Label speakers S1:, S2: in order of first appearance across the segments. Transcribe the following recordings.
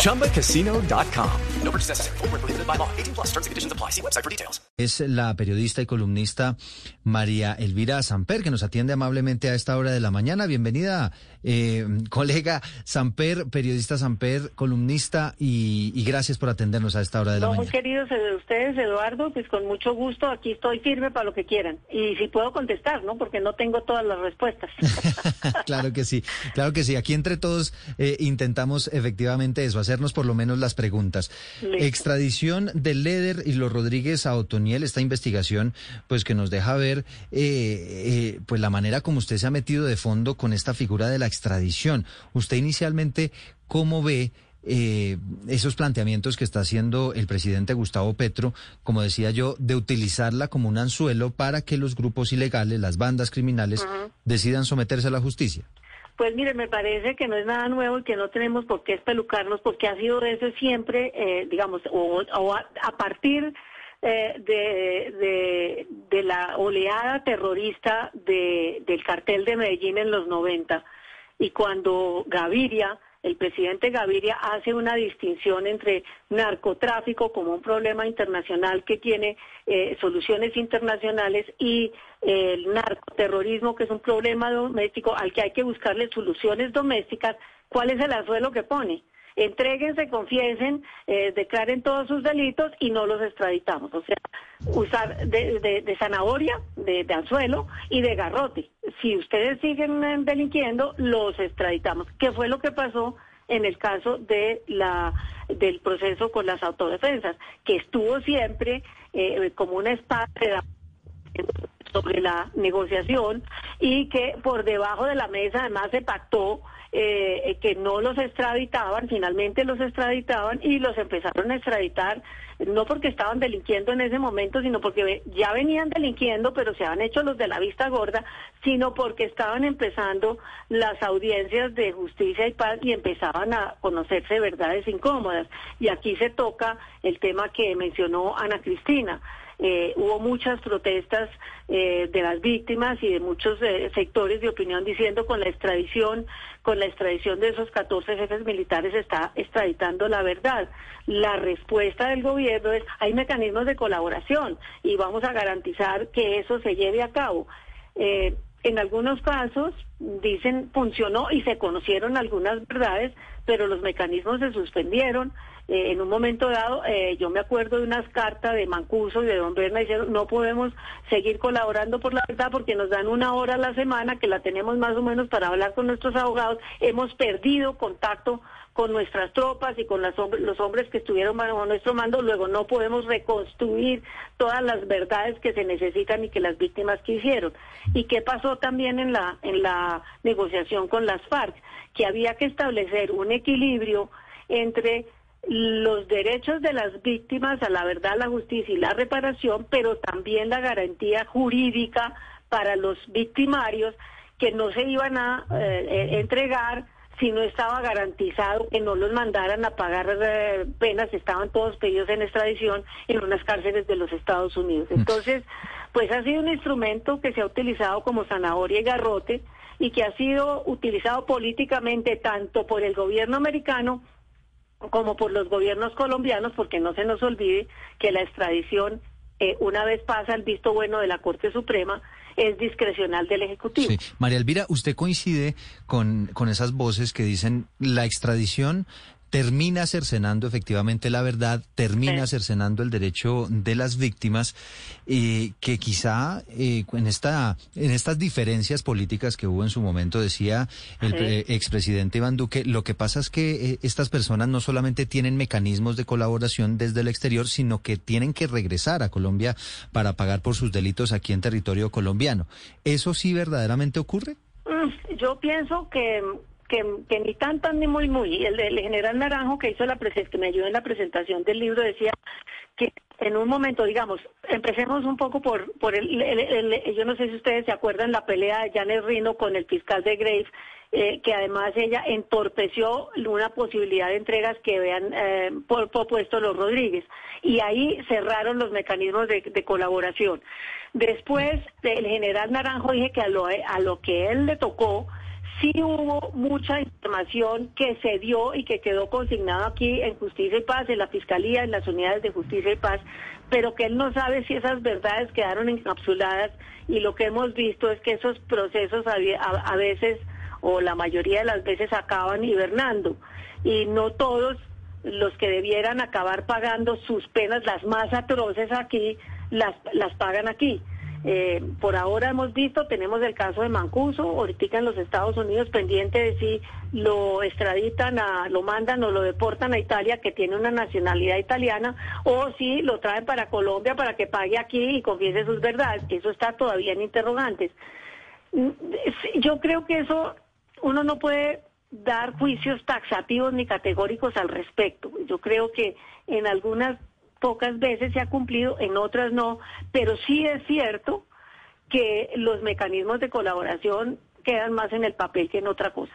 S1: ChumbaCasino.com. No purchase necessary. Full prohibited by law. 18 plus terms and conditions apply. See website for details.
S2: Es la periodista y columnista María Elvira Samper, que nos atiende amablemente a esta hora de la mañana. Bienvenida, eh, colega Samper, periodista Samper, columnista, y, y, gracias por atendernos a esta hora de la
S3: no,
S2: mañana.
S3: Muy queridos ustedes, Eduardo, pues con mucho gusto aquí estoy firme para lo que quieran. Y si puedo contestar, ¿no? Porque no tengo todas las respuestas.
S2: claro que sí, claro que sí. Aquí entre todos eh, intentamos efectivamente eso, hacernos por lo menos las preguntas.
S3: Listo.
S2: Extradición de Leder y los Rodríguez a Otoniel, esta investigación, pues que nos deja ver eh, eh, pues la manera como usted se ha metido de fondo con esta figura de la extradición. Usted inicialmente, ¿cómo ve? Eh, esos planteamientos que está haciendo el presidente Gustavo Petro, como decía yo, de utilizarla como un anzuelo para que los grupos ilegales, las bandas criminales, uh -huh. decidan someterse a la justicia.
S3: Pues mire, me parece que no es nada nuevo y que no tenemos por qué espelucarnos porque ha sido eso siempre, eh, digamos, o, a, partir eh, de, de, de, la oleada terrorista de, del cartel de Medellín en los 90 y cuando Gaviria el presidente Gaviria hace una distinción entre narcotráfico como un problema internacional que tiene eh, soluciones internacionales y eh, el narcoterrorismo que es un problema doméstico al que hay que buscarle soluciones domésticas. ¿Cuál es el anzuelo que pone? Entréguense, confiesen, eh, declaren todos sus delitos y no los extraditamos. O sea, usar de, de, de zanahoria, de, anzuelo y de garrote. Si ustedes siguen delinquiendo, los extraditamos. ¿Qué fue lo que pasó en el caso de la del proceso con las autodefensas? Que estuvo siempre eh, como una espada sobre la negociación y que por debajo de la mesa además se pactó eh, que no los extraditaban, finalmente los extraditaban y los empezaron a extraditar, no porque estaban delinquiendo en ese momento, sino porque ya venían delinquiendo, pero se han hecho los de la vista gorda, sino porque estaban empezando las audiencias de justicia y paz y empezaban a conocerse verdades incómodas. Y aquí se toca el tema que mencionó Ana Cristina. Eh, hubo muchas protestas eh, de las víctimas y de muchos eh, sectores de opinión diciendo con la extradición, con la extradición de esos 14 jefes militares está extraditando la verdad. La respuesta del gobierno es hay mecanismos de colaboración y vamos a garantizar que eso se lleve a cabo. en algunos casos, dicen, funcionó y se conocieron algunas verdades, pero los mecanismos se suspendieron. Eh, en un momento dado, eh, yo me acuerdo de unas cartas de Mancuso y de Don Berna diciendo, no podemos seguir colaborando por la verdad porque nos dan una hora a la semana que la tenemos más o menos para hablar con nuestros abogados. Hemos perdido contacto con nuestras tropas y con las, los hombres que estuvieron bajo nuestro mando, luego no podemos reconstruir todas las verdades que se necesitan y que las víctimas quisieron. ¿Y qué pasó también en la, en la negociación con las FARC? Que había que establecer un equilibrio entre los derechos de las víctimas a la verdad, la justicia y la reparación, pero también la garantía jurídica para los victimarios que no se iban a eh, entregar si no estaba garantizado que no los mandaran a pagar eh, penas, estaban todos pedidos en extradición en unas cárceles de los Estados Unidos. Entonces, pues ha sido un instrumento que se ha utilizado como zanahoria y garrote y que ha sido utilizado políticamente tanto por el gobierno americano como por los gobiernos colombianos, porque no se nos olvide que la extradición, eh, una vez pasa el visto bueno de la Corte Suprema, es discrecional del Ejecutivo.
S2: Sí. María Elvira, ¿usted coincide con, con esas voces que dicen la extradición termina cercenando efectivamente la verdad, termina cercenando el derecho de las víctimas, eh, que quizá eh, en esta en estas diferencias políticas que hubo en su momento decía el eh, expresidente Iván Duque, lo que pasa es que eh, estas personas no solamente tienen mecanismos de colaboración desde el exterior, sino que tienen que regresar a Colombia para pagar por sus delitos aquí en territorio colombiano. ¿Eso sí verdaderamente ocurre?
S3: Mm, Yo pienso que, que, ni tan tan ni muy muy. El, general Naranjo que hizo la que me ayudó en la presentación del libro decía que en un momento, digamos, empecemos un poco por, por el, yo no sé si ustedes se acuerdan la pelea de Janet Rino con el fiscal de Graves, eh, que además ella entorpeció una posibilidad de entregas que habían eh, propuesto los Rodríguez. Y ahí cerraron los mecanismos de, colaboración. Después, el general Naranjo dije que a lo, a lo que él le tocó, sí hubo mucha información que se dio y que quedó consignado aquí en Justicia y Paz, en la Fiscalía, en las unidades de Justicia y Paz, pero que él no sabe si esas verdades quedaron encapsuladas y lo que hemos visto es que esos procesos a, veces o la mayoría de las veces acaban hibernando y no todos los que debieran acabar pagando sus penas, las más atroces aquí, las, las pagan aquí. Eh, por ahora hemos visto, tenemos el caso de Mancuso, ahorita en los Estados Unidos pendiente de si lo extraditan, a, lo mandan o lo deportan a Italia, que tiene una nacionalidad italiana, o si lo traen para Colombia para que pague aquí y confiese sus verdades. Eso está todavía en interrogantes. Mm, yo creo que eso uno no puede dar juicios taxativos ni categóricos al respecto. Yo creo que en algunas pocas veces se ha cumplido, en otras no, pero sí es cierto que los mecanismos de colaboración quedan más en el papel que en otra cosa.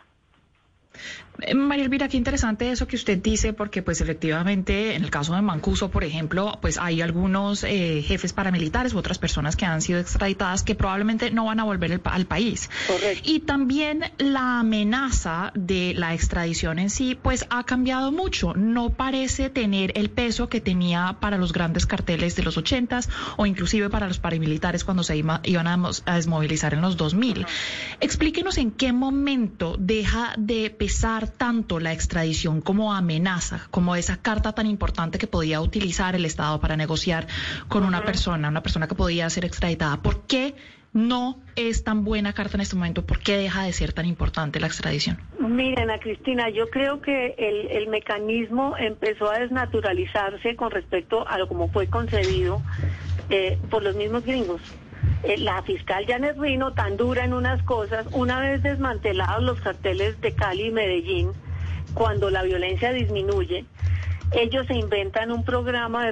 S4: Eh, María Elvira, qué interesante eso que usted dice, porque pues efectivamente en el caso de Mancuso, por ejemplo, pues hay algunos eh, jefes paramilitares u otras personas que han sido extraditadas que probablemente no van a volver al país.
S3: Correcto.
S4: Y también la amenaza de la extradición en sí, pues ha cambiado mucho. No parece tener el peso que tenía para los grandes carteles de los ochentas o inclusive para los paramilitares cuando se iban a, desmovilizar en los 2000. Explíquenos en qué momento deja de pesar tanto la extradición como amenaza, como esa carta tan importante que podía utilizar el Estado para negociar con una persona, una persona que podía ser extraditada. ¿Por qué no es tan buena carta en este momento? ¿Por qué deja de ser tan importante la extradición?
S3: Miren, Ana Cristina, yo creo que el, mecanismo empezó a desnaturalizarse con respecto a lo como fue concebido eh, por los mismos gringos. Eh, la fiscal Janet Rino, tan dura en unas cosas, una vez desmantelados los carteles de Cali y Medellín, cuando la violencia disminuye, ellos se inventan un programa de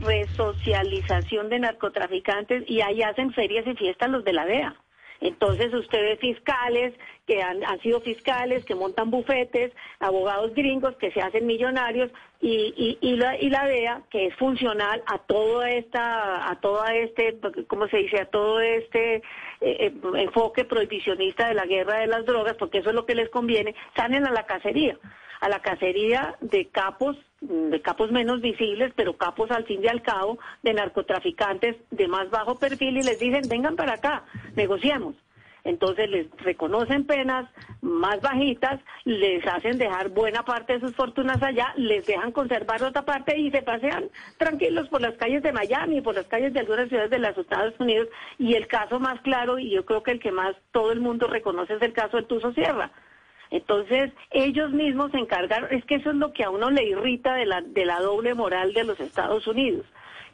S3: resocialización de narcotraficantes y ahí hacen ferias y fiestas los de la DEA. Entonces ustedes fiscales que han, sido fiscales, que montan bufetes, abogados gringos que se hacen millonarios y, la, y DEA que es funcional a toda esta, a toda este, ¿cómo se dice? A todo este eh, eh, enfoque prohibicionista de la guerra de las drogas, porque eso es lo que les conviene, salen a la cacería a la cacería de capos, de capos menos visibles, pero capos al fin y al cabo, de narcotraficantes de más bajo perfil y les dicen, vengan para acá, negociemos. Entonces les reconocen penas más bajitas, les hacen dejar buena parte de sus fortunas allá, les dejan conservar otra parte y se pasean tranquilos por las calles de Miami, por las calles de algunas ciudades de los Estados Unidos. Y el caso más claro, y yo creo que el que más todo el mundo reconoce es el caso de Tuso Sierra. Entonces, ellos mismos se encargaron, es que eso es lo que a uno le irrita de la, de la doble moral de los Estados Unidos,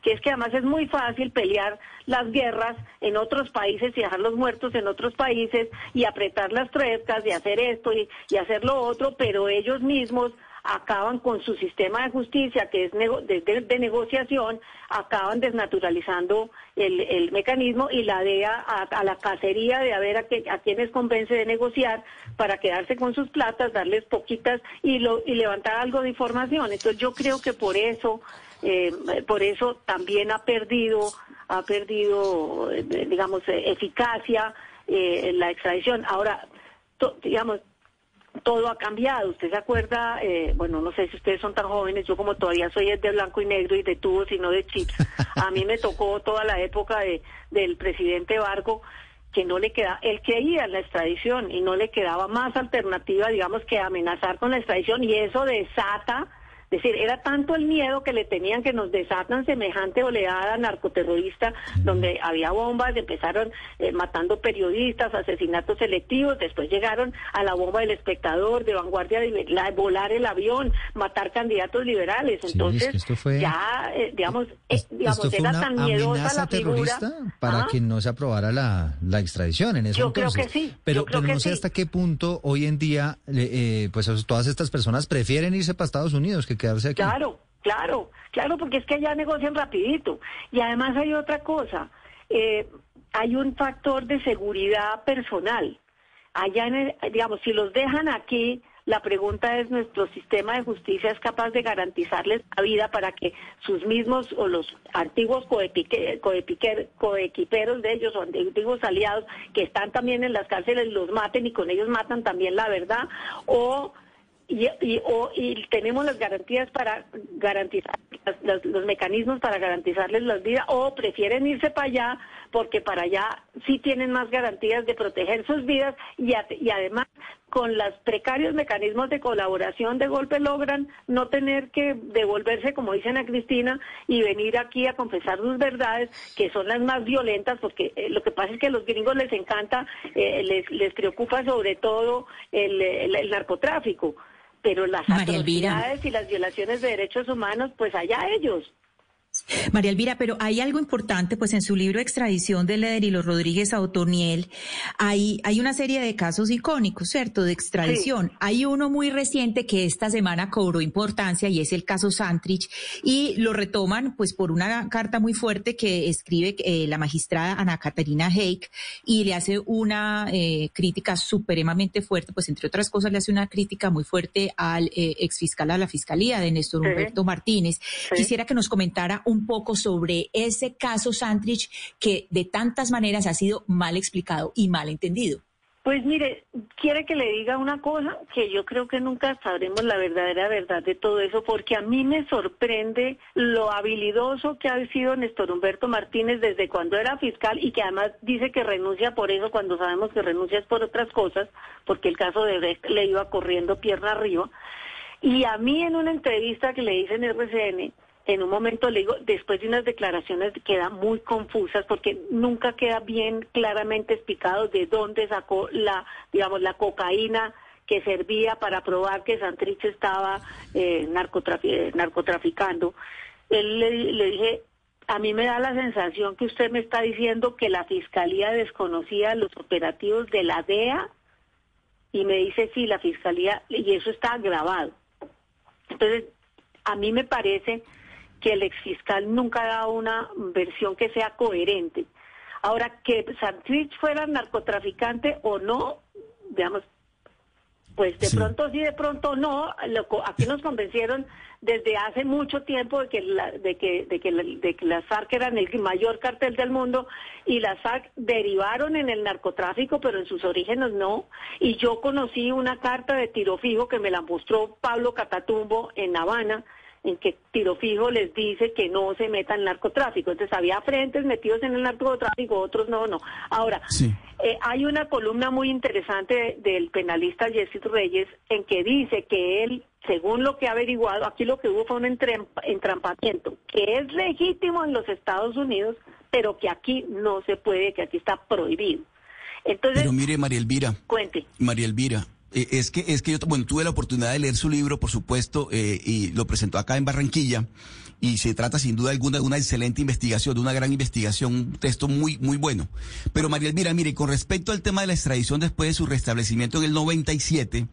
S3: que es que además es muy fácil pelear las guerras en otros países y dejar los muertos en otros países y apretar las tuercas y hacer esto y hacer lo otro, pero ellos mismos acaban con su sistema de justicia, que es de, negociación, acaban desnaturalizando el, mecanismo y la DEA a, la cacería de a ver a, a quienes convence de negociar para quedarse con sus platas, darles poquitas y, lo, y levantar algo de información. Entonces yo creo que por eso, eh, por eso también ha perdido, ha perdido, eh, digamos, eficacia eh, la extradición. Ahora, digamos, todo ha cambiado. ¿Usted se acuerda? Eh, bueno, no sé si ustedes son tan jóvenes, yo como todavía soy de blanco y negro y de tubos y no de chips. A mí me tocó toda la época de, del presidente Vargo que no le queda, él creía en la extradición y no le quedaba más alternativa, digamos, que amenazar con la extradición y eso desata es decir, era tanto el miedo que le tenían que nos desatan semejante oleada narcoterrorista donde había bombas, empezaron eh, matando periodistas, asesinatos selectivos, después llegaron a la bomba del espectador, de vanguardia, de volar el avión, matar candidatos liberales. Entonces, ya, eh, digamos, eh, digamos era tan miedosa la figura.
S2: Para ¿Ah? que no se aprobara la, la extradición en ese
S3: Yo creo que sí.
S2: Pero, pero no sé hasta qué punto hoy en día, pues todas estas personas prefieren irse para Estados Unidos que quedarse aquí.
S3: Claro, Claro, claro, porque es que allá negocian rapidito. Y además hay otra cosa, eh, hay un factor de seguridad personal. Allá, en digamos, si los dejan aquí, la pregunta es, ¿nuestro sistema de justicia es capaz de garantizarles la vida para que sus mismos o los antiguos coequiperos de ellos o antiguos aliados que están también en las cárceles los maten y con ellos matan también la verdad? ¿O y, y, tenemos las garantías para garantizar los, mecanismos para garantizarles las vidas o prefieren irse para allá porque para allá sí tienen más garantías de proteger sus vidas y, y además con los precarios mecanismos de colaboración de golpe logran no tener que devolverse como dicen a Cristina y venir aquí a confesar sus verdades que son las más violentas porque eh, lo que pasa es que a los gringos les encanta eh, les, les preocupa sobre todo el narcotráfico pero las atrocidades y las violaciones de derechos humanos, pues allá ellos.
S5: María Elvira, pero hay algo importante, pues en su libro Extradición de Leder y los Rodríguez a Otoniel, hay, hay una serie de casos icónicos, ¿cierto?, de extradición. Hay uno muy reciente que esta semana cobró importancia y es el caso Santrich y lo retoman pues por una carta muy fuerte que escribe eh, la magistrada Ana Caterina Heik y le hace una eh, crítica supremamente fuerte, pues entre otras cosas le hace una crítica muy fuerte al eh, exfiscal a la fiscalía de Néstor Humberto Martínez. Quisiera que nos comentara un poco sobre ese caso Santrich que de tantas maneras ha sido mal explicado y mal entendido.
S3: Pues mire, quiere que le diga una cosa que yo creo que nunca sabremos la verdadera verdad de todo eso, porque a mí me sorprende lo habilidoso que ha sido Néstor Humberto Martínez desde cuando era fiscal y que además dice que renuncia por eso cuando sabemos que renuncia es por otras cosas, porque el caso de Brecht le iba corriendo pierna arriba. Y a mí en una entrevista que le hice en RCN, en un momento le digo, después de unas declaraciones quedan muy confusas porque nunca queda bien claramente explicado de dónde sacó la, digamos, la cocaína que servía para probar que Santrich estaba eh, narcotraficando. Él le, le dije, a mí me da la sensación que usted me está diciendo que la fiscalía desconocía los operativos de la DEA y me dice sí, la fiscalía, y eso está grabado. Entonces, a mí me parece que el exfiscal nunca ha dado una versión que sea coherente. Ahora, que Santrich fuera narcotraficante o no, digamos, pues de pronto sí, de pronto no. aquí nos convencieron desde hace mucho tiempo de que, la, de, que, de, que de que las FARC eran el mayor cartel del mundo y las FARC derivaron en el narcotráfico, pero en sus orígenes no. Y yo conocí una carta de tiro fijo que me la mostró Pablo Catatumbo en Habana, en que tiro fijo les dice que no se meta en narcotráfico. Entonces había frentes metidos en el narcotráfico, otros no, no. Ahora, eh, hay una columna muy interesante del penalista Jesse Reyes en que dice que él, según lo que ha averiguado, aquí lo que hubo fue un entrampamiento, que es legítimo en los Estados Unidos, pero que aquí no se puede, que aquí está prohibido. Entonces,
S6: pero mire, María Elvira.
S3: Cuente.
S6: María Elvira, eh, es que es que yo bueno tuve la oportunidad de leer su libro, por supuesto, eh, y lo presentó acá en Barranquilla. Y se trata sin duda alguna de una excelente investigación, de una gran investigación, un texto muy, muy bueno. Pero María Elvira, mire, con respecto al tema de la extradición después de su restablecimiento en el 97,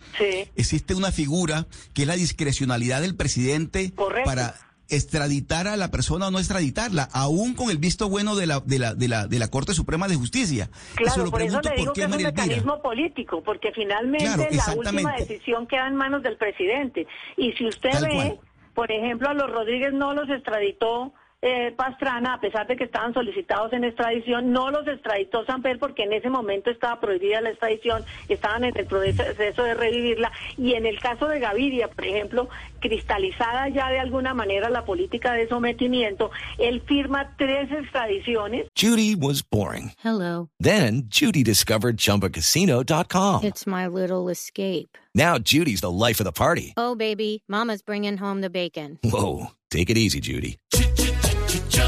S6: existe una figura que es la discrecionalidad del presidente para extraditar a la persona o no extraditarla, aún con el visto bueno de la, de la, de la, de la Corte Suprema de Justicia.
S3: Claro, por eso le digo que es un mecanismo político, porque finalmente la última decisión queda en manos del presidente. Y si usted ve, por ejemplo, a los Rodríguez no los extraditó eh, Pastrana, a pesar de que estaban solicitados en extradición, no los extraditó Samper porque en ese momento estaba prohibida la extradición, estaban en el proceso de revivirla. Y en el caso de Gaviria, por ejemplo, cristalizada ya de alguna manera la política de sometimiento, él firma tres extradiciones.
S7: Judy was boring.
S8: Hello.
S7: Then Judy discovered chumbacasino.com.
S8: It's my little escape.
S7: Now Judy's the life of the party.
S8: Oh, baby, Mama's bringing home the bacon.
S7: Whoa. Take it easy, Judy.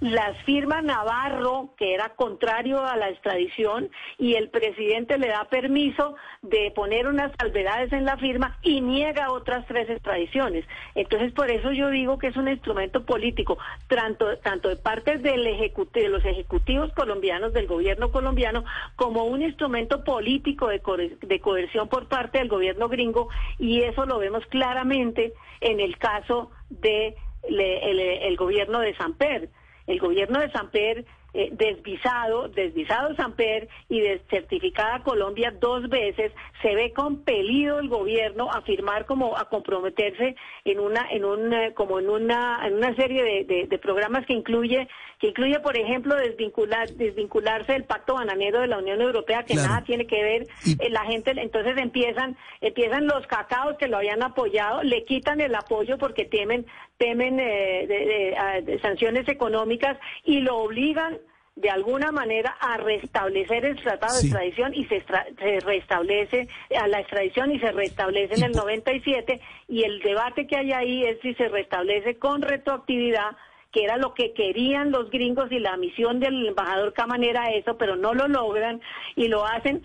S3: Las firma Navarro, que era contrario a la extradición, y el presidente le da permiso de poner unas salvedades en la firma y niega otras tres extradiciones. Entonces, por eso yo digo que es un instrumento político, tanto, tanto de parte de los ejecutivos colombianos, del gobierno colombiano, como un instrumento político de, de coerción por parte del gobierno gringo, y eso lo vemos claramente en el caso de el, gobierno de Samper. El gobierno de Samper eh, desvisado, desvisado Samper y certificada Colombia dos veces, se ve compelido el gobierno a firmar como a comprometerse en una, en un, eh, como en una, en una serie de, programas que incluye, que incluye, por ejemplo, desvincular, desvincularse del pacto bananero de la Unión Europea, que nada tiene que ver, eh, la gente, entonces empiezan, empiezan los cacaos que lo habían apoyado, le quitan el apoyo porque temen, temen de, sanciones económicas y lo obligan de alguna manera a restablecer el tratado de extradición y se, se, restablece a la extradición y se restablece en el 97 y el debate que hay ahí es si se restablece con retroactividad que era lo que querían los gringos y la misión del embajador Caman era eso, pero no lo logran y lo hacen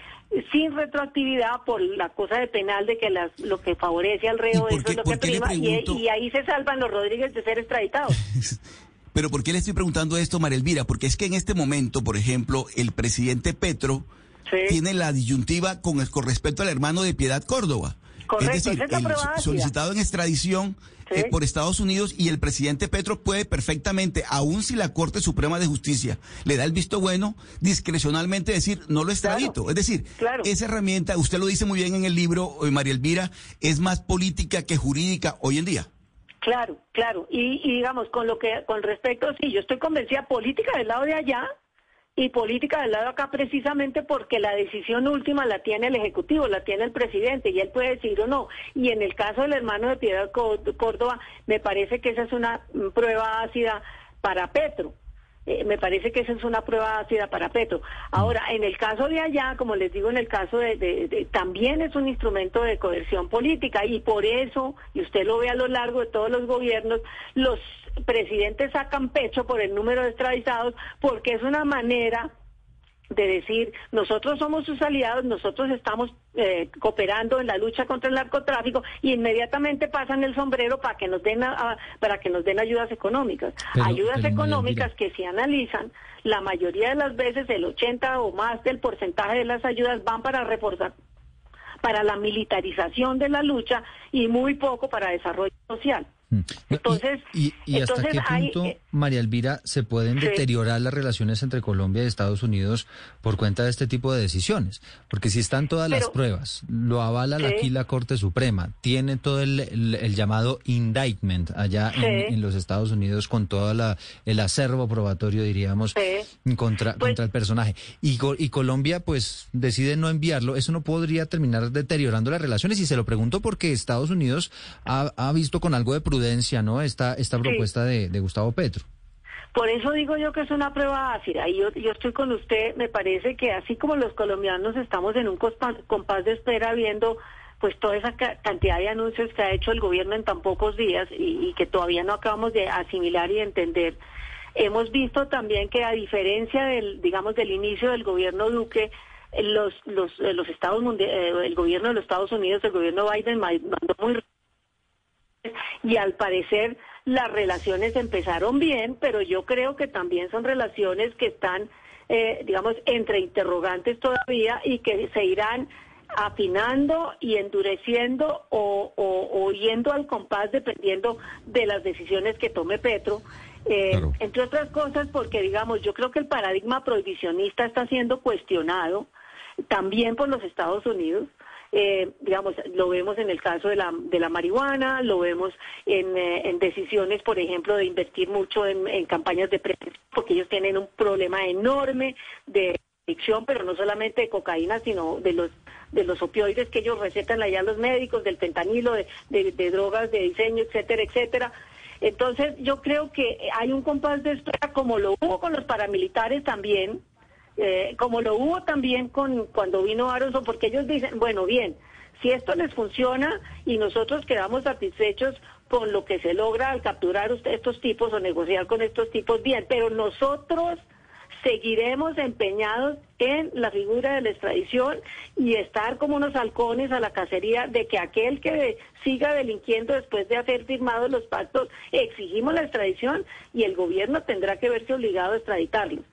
S3: sin retroactividad por la cosa de penal de que las, lo que favorece al reo eso es lo que prima y, y ahí se salvan los Rodríguez de ser extraditados.
S6: Pero ¿por qué le estoy preguntando esto, María Elvira? Porque es que en este momento, por ejemplo, el presidente Petro tiene la disyuntiva con, con respecto al hermano de Piedad Córdoba.
S3: Correcto,
S6: es decir, el solicitado en extradición eh, por Estados Unidos y el presidente Petro puede perfectamente, aun si la Corte Suprema de Justicia le da el visto bueno, discrecionalmente decir no lo extradito. es decir, esa herramienta, usted lo dice muy bien en el libro, eh, María Elvira, es más política que jurídica hoy en día.
S3: Claro, claro. Y, digamos, con lo que, con respecto, sí, yo estoy convencida política del lado de allá y política del lado acá precisamente porque la decisión última la tiene el Ejecutivo, la tiene el presidente y él puede decir o no. Y en el caso del hermano de Piedad Córdoba, me parece que esa es una prueba ácida para Petro. Eh, me parece que esa es una prueba ácida para Petro. Ahora, en el caso de allá, como les digo, en el caso de, también es un instrumento de coerción política y por eso, y usted lo ve a lo largo de todos los gobiernos, los presidentes sacan pecho por el número de extraditados porque es una manera de decir, nosotros somos sus aliados, nosotros estamos eh, cooperando en la lucha contra el narcotráfico y inmediatamente pasan el sombrero para que nos den para que nos den ayudas económicas. ayudas económicas que si analizan, la mayoría de las veces el 80 o más del porcentaje de las ayudas van para reforzar para la militarización de la lucha y muy poco para desarrollo social.
S2: Entonces, ¿Y, hasta qué punto, eh, María Elvira, se pueden deteriorar las relaciones entre Colombia y Estados Unidos por cuenta de este tipo de decisiones? Porque si están todas las pruebas, lo avala aquí la Corte Suprema, tiene todo el, llamado indictment allá en, los Estados Unidos con todo la, el acervo probatorio, diríamos, contra, pues contra el personaje. Y, y Colombia, pues, decide no enviarlo. Eso no podría terminar deteriorando las relaciones. Y se lo pregunto porque Estados Unidos ha, ha visto con algo de prudencia ¿no? Esta, esta propuesta de, Gustavo Petro.
S3: Por eso digo yo que es una prueba ácida. Y yo, yo estoy con usted, me parece que así como los colombianos estamos en un compás de espera viendo pues toda esa cantidad de anuncios que ha hecho el gobierno en tan pocos días y, que todavía no acabamos de asimilar y entender. Hemos visto también que a diferencia del, digamos, del inicio del gobierno Duque, los, los, los Estados, eh, el gobierno de los Estados Unidos, el gobierno Biden mandó muy y al parecer las relaciones empezaron bien, pero yo creo que también son relaciones que están, eh, digamos, entre interrogantes todavía y que se irán afinando y endureciendo o, yendo al compás dependiendo de las decisiones que tome Petro. Eh, entre otras cosas porque, digamos, yo creo que el paradigma prohibicionista está siendo cuestionado también por los Estados Unidos. Eh, digamos, lo vemos en el caso de la, de la marihuana, lo vemos en, eh, en decisiones, por ejemplo, de invertir mucho en, campañas de prevención, porque ellos tienen un problema enorme de adicción, pero no solamente de cocaína, sino de los de los opioides que ellos recetan allá los médicos, del fentanilo, de, de, drogas de diseño, etcétera, etcétera. Entonces, yo creo que hay un compás de espera, como lo hubo con los paramilitares también, eh, como lo hubo también con cuando vino Aronson, porque ellos dicen, bueno, bien, Si esto les funciona y nosotros quedamos satisfechos con lo que se logra al capturar estos tipos o negociar con estos tipos, bien, pero nosotros seguiremos empeñados en la figura de la extradición y estar como unos halcones a la cacería de que aquel que siga delinquiendo después de haber firmado los pactos, exigimos la extradición y el gobierno tendrá que verse obligado a extraditarlos.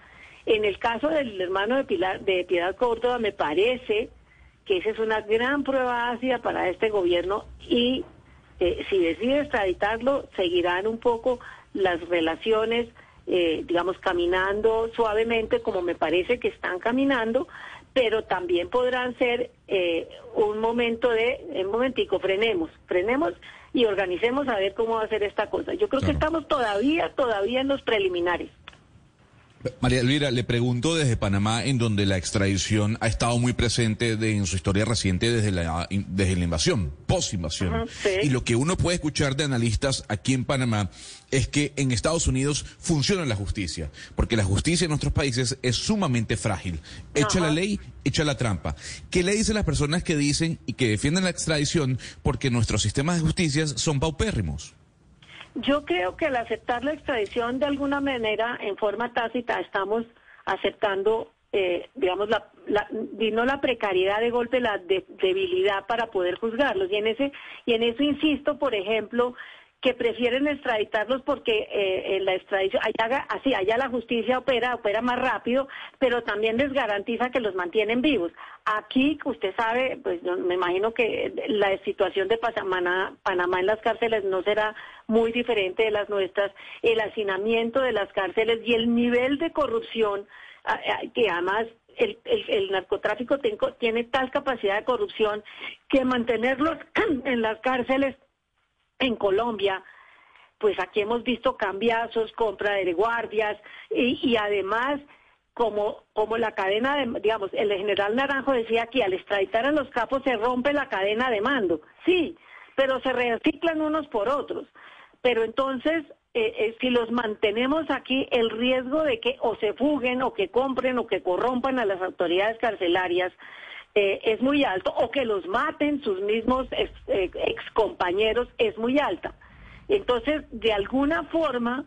S3: En el caso del hermano de, Pilar, de Piedad Córdoba, me parece que esa es una gran prueba ácida para este gobierno y eh, si decide extraditarlo, seguirán un poco las relaciones eh, digamos, caminando suavemente como me parece que están caminando, pero también podrán ser eh, un momento de, un momentico, frenemos, frenemos y organicemos a ver cómo va a ser esta cosa. Yo creo que estamos todavía, todavía en los preliminares.
S9: María Elvira, le pregunto desde Panamá, en donde la extradición ha estado muy presente en su historia reciente desde la, desde la invasión, post-invasión. Y lo que uno puede escuchar de analistas aquí en Panamá es que en Estados Unidos funciona la justicia, porque la justicia en nuestros países es sumamente frágil. Echa la ley, echa la trampa. ¿Qué le dicen las personas que dicen y que defienden la extradición porque nuestros sistemas de justicia son paupérrimos?
S3: Yo creo que al aceptar la extradición de alguna manera, en forma tácita, estamos aceptando, eh, digamos, la, la, no la precariedad de golpe, la debilidad para poder juzgarlos. Y en ese, y en eso insisto, por ejemplo, que prefieren extraditarlos porque eh, en la extradición, allá, así, allá la justicia opera, opera más rápido, pero también les garantiza que los mantienen vivos. Aquí, usted sabe, pues me imagino que la situación de Panamá, en las cárceles no será muy diferente de las nuestras, el hacinamiento de las cárceles y el nivel de corrupción, que además el, el, narcotráfico tiene tal capacidad de corrupción que mantenerlos en las cárceles en Colombia, pues aquí hemos visto cambiazos, compra de guardias y, además como, como la cadena de, digamos, el general Naranjo decía que al extraditar a los capos se rompe la cadena de mando, sí, pero se reciclan unos por otros. Pero entonces, eh, eh, si los mantenemos aquí, el riesgo de que o se fuguen o que compren o que corrompan a las autoridades carcelarias eh, es muy alto, o que los maten sus mismos ex, eh, compañeros es muy alta. Entonces, de alguna forma,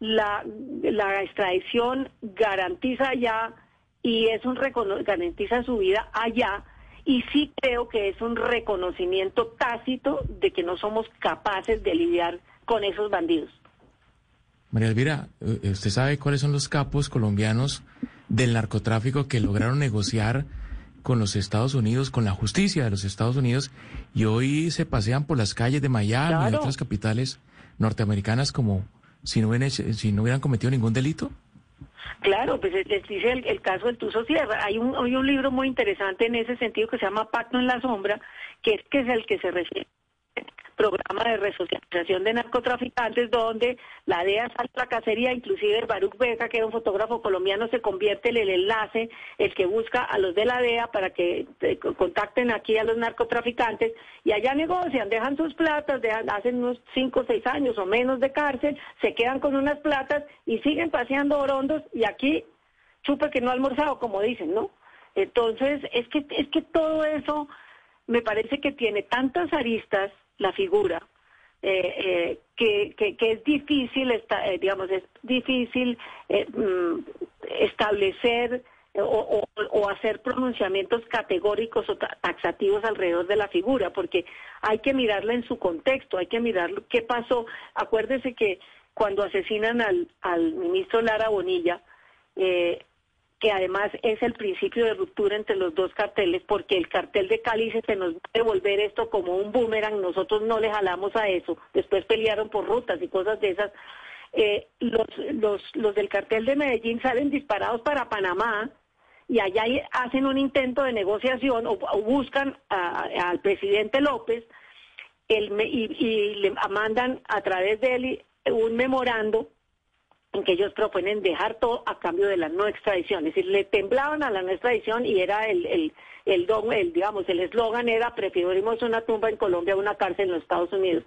S3: la, la extradición garantiza ya y es un garantiza su vida allá y sí creo que es un reconocimiento tácito de que no somos capaces de lidiar con esos bandidos.
S10: María Elvira, eh, ¿usted sabe cuáles son los capos colombianos del narcotráfico que lograron negociar con los Estados Unidos, con la justicia de los Estados Unidos, y hoy se pasean por las calles de Miami y otras capitales norteamericanas como si no hubieran, si no hubieran cometido ningún delito.
S3: Claro, pues les dice el, caso del Tuso Sierra. Hay un, hay un libro muy interesante en ese sentido que se llama Pacto en la Sombra, que es, que es el que se refiere programa de resocialización de narcotraficantes donde la DEA sale a la cacería, inclusive Baruch Beca, que era un fotógrafo colombiano, se convierte en el enlace, el que busca a los de la DEA para que eh, contacten aquí a los narcotraficantes y allá negocian, dejan sus platas, dejan, hacen unos cinco o seis años o menos de cárcel, se quedan con unas platas y siguen paseando orondos y aquí chupe que no ha almorzado, como dicen, ¿no? Entonces, es que, es que todo eso me parece que tiene tantas aristas la figura, eh, eh, que, que, es difícil, eh, digamos, es difícil mm, establecer o, o, hacer pronunciamientos categóricos o taxativos alrededor de la figura, porque hay que mirarla en su contexto, hay que mirar qué pasó. Acuérdese que cuando asesinan al, al ministro Lara Bonilla, eh, que además es el principio de ruptura entre los dos carteles, porque el cartel de Cali se nos va a devolver esto como un boomerang, nosotros no le jalamos a eso, después pelearon por rutas y cosas de esas. Eh, los, los, los del cartel de Medellín salen disparados para Panamá y allá hacen un intento de negociación o, buscan al presidente López el, y le mandan a través de él un memorando en que ellos proponen dejar todo a cambio de la no extradición. Es decir, le temblaban a la no extradición y era el, el, el, el digamos, el eslogan era preferimos una tumba en Colombia a una cárcel en los Estados Unidos.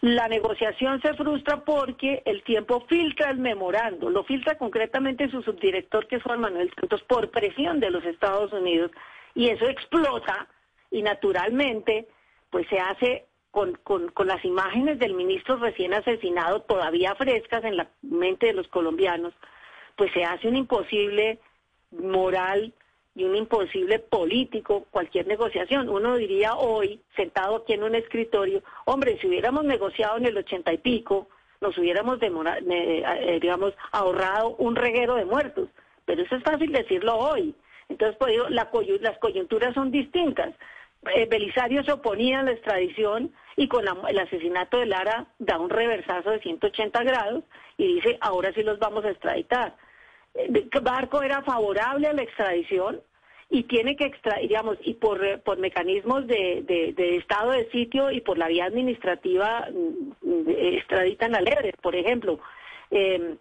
S3: La negociación se frustra porque el tiempo filtra el memorando, lo filtra concretamente su subdirector, que es Juan Manuel Santos, por presión de los Estados Unidos, y eso explota y naturalmente pues se hace con, con, con, las imágenes del ministro recién asesinado todavía frescas en la mente de los colombianos, pues se hace un imposible moral y un imposible político cualquier negociación. Uno diría hoy, sentado aquí en un escritorio, hombre, si hubiéramos negociado en el ochenta y pico, nos hubiéramos, eh, digamos, ahorrado un reguero de muertos. Pero eso es fácil decirlo hoy. Entonces, pues, las coyunturas son distintas. Eh, Belisario se oponía a la extradición y con el asesinato de Lara da un reversazo de 180 grados y dice, ahora sí los vamos a extraditar. Eh, Barco era favorable a la extradición y tiene que extraer, digamos, y por, eh, por mecanismos de, de, estado de sitio y por la vía administrativa mm, extraditan a Lebre, por ejemplo. Em,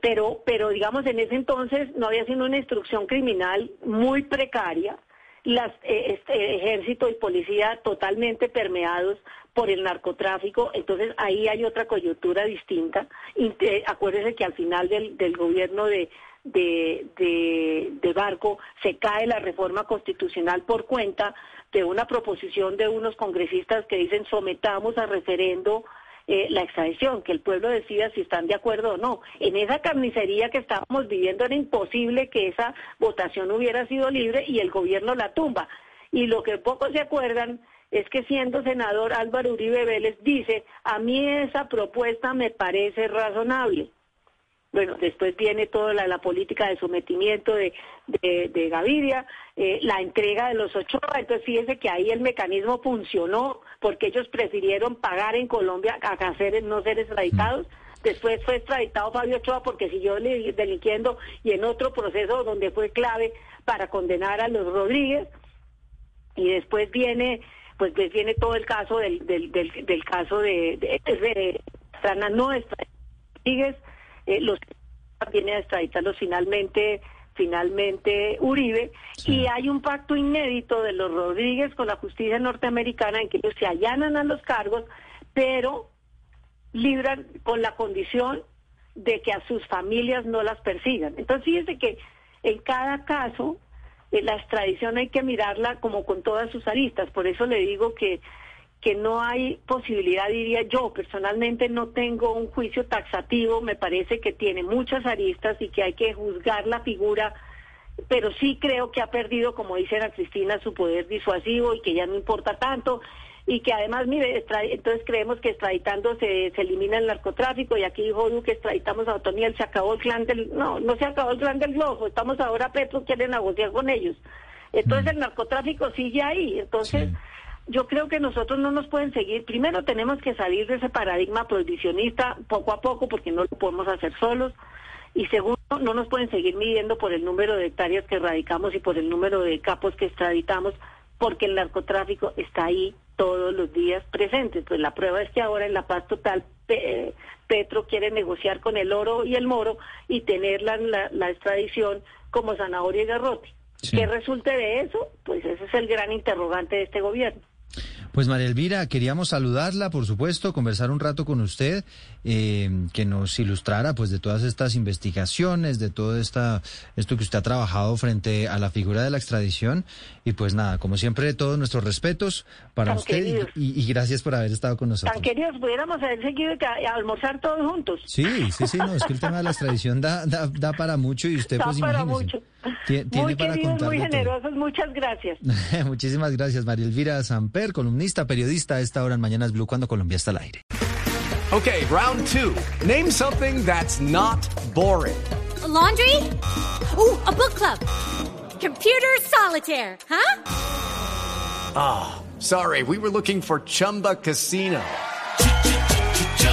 S3: pero, pero digamos, en ese entonces no había sido una instrucción criminal muy precaria las, eh, este, ejército y policía totalmente permeados por el narcotráfico, entonces ahí hay otra coyuntura distinta. Y, acuérdese que al final del, del gobierno de, de, de, Barco se cae la reforma constitucional por cuenta de una proposición de unos congresistas que dicen sometamos a referendo eh, la extradición, que el pueblo decida si están de acuerdo o no. En esa carnicería que estábamos viviendo era imposible que esa votación hubiera sido libre y el gobierno la tumba. Y lo que pocos se acuerdan es que siendo senador Álvaro Uribe Vélez dice, a mí esa propuesta me parece razonable. Bueno, después viene toda la, política de sometimiento de, de, Gaviria, eh, la entrega de los Ochoa, entonces fíjense que ahí el mecanismo funcionó porque ellos prefirieron pagar en Colombia a hacer no ser extraditados. Después fue extraditado Fabio Ochoa porque siguió delinquiendo y en otro proceso donde fue clave para condenar a los Rodríguez. Y después viene, pues, pues viene todo el caso del, del, del, caso de, de, de, no Rodríguez eh, los viene a extraditarlos finalmente finalmente Uribe y hay un pacto inédito de los Rodríguez con la justicia norteamericana en que ellos se allanan a los cargos pero libran con la condición de que a sus familias no las persigan. Entonces fíjense que en cada caso eh, la extradición hay que mirarla como con todas sus aristas, por eso le digo que que no hay posibilidad, diría yo, personalmente no tengo un juicio taxativo, me parece que tiene muchas aristas y que hay que juzgar la figura, pero sí creo que ha perdido, como dice Ana Cristina, su poder disuasivo y que ya no importa tanto y que además, mire, entonces creemos que extraditando se, se elimina el narcotráfico y aquí dijo Duque, extraditamos a Otoniel, se acabó el clan del... No, no se acabó el clan del globo, estamos ahora, Petro quiere negociar con ellos. Entonces mm. el narcotráfico sigue ahí, entonces yo creo que nosotros no nos pueden seguir. Primero tenemos que salir de ese paradigma prohibicionista poco a poco porque no lo podemos hacer solos. Y segundo, no nos pueden seguir midiendo por el número de hectáreas que radicamos y por el número de capos que extraditamos porque el narcotráfico está ahí todos los días presente. Pues la prueba es que ahora en la paz total Petro quiere negociar con el oro y el moro y tener la, la, extradición como zanahoria y garrote. ¿Qué resulte de eso? Pues ese es el gran interrogante de este gobierno.
S2: Pues María Elvira, queríamos saludarla, por supuesto, conversar un rato con usted, eh, que nos ilustrara pues de todas estas investigaciones, de todo esta, esto que usted ha trabajado frente a la figura de la extradición. Y pues nada, como siempre, todos nuestros respetos para usted y, gracias por haber estado con nosotros.
S3: Tan queridos, pudiéramos haber seguido a almorzar todos juntos.
S2: Sí, sí, sí, no, es que el tema de la extradición da, da, da para mucho y usted
S3: da
S2: pues
S3: para mucho. Muy queridos, muy generosos, muchas gracias.
S2: Muchísimas gracias, María Elvira Samper, columnista, periodista a esta hora en Mañanas Blue cuando Colombia está al aire.
S1: Okay, round two. Name something that's not boring.
S11: laundry? Ooh, a book club. Computer solitaire, huh?
S1: Ah, oh, sorry, we were looking for Chumba Casino.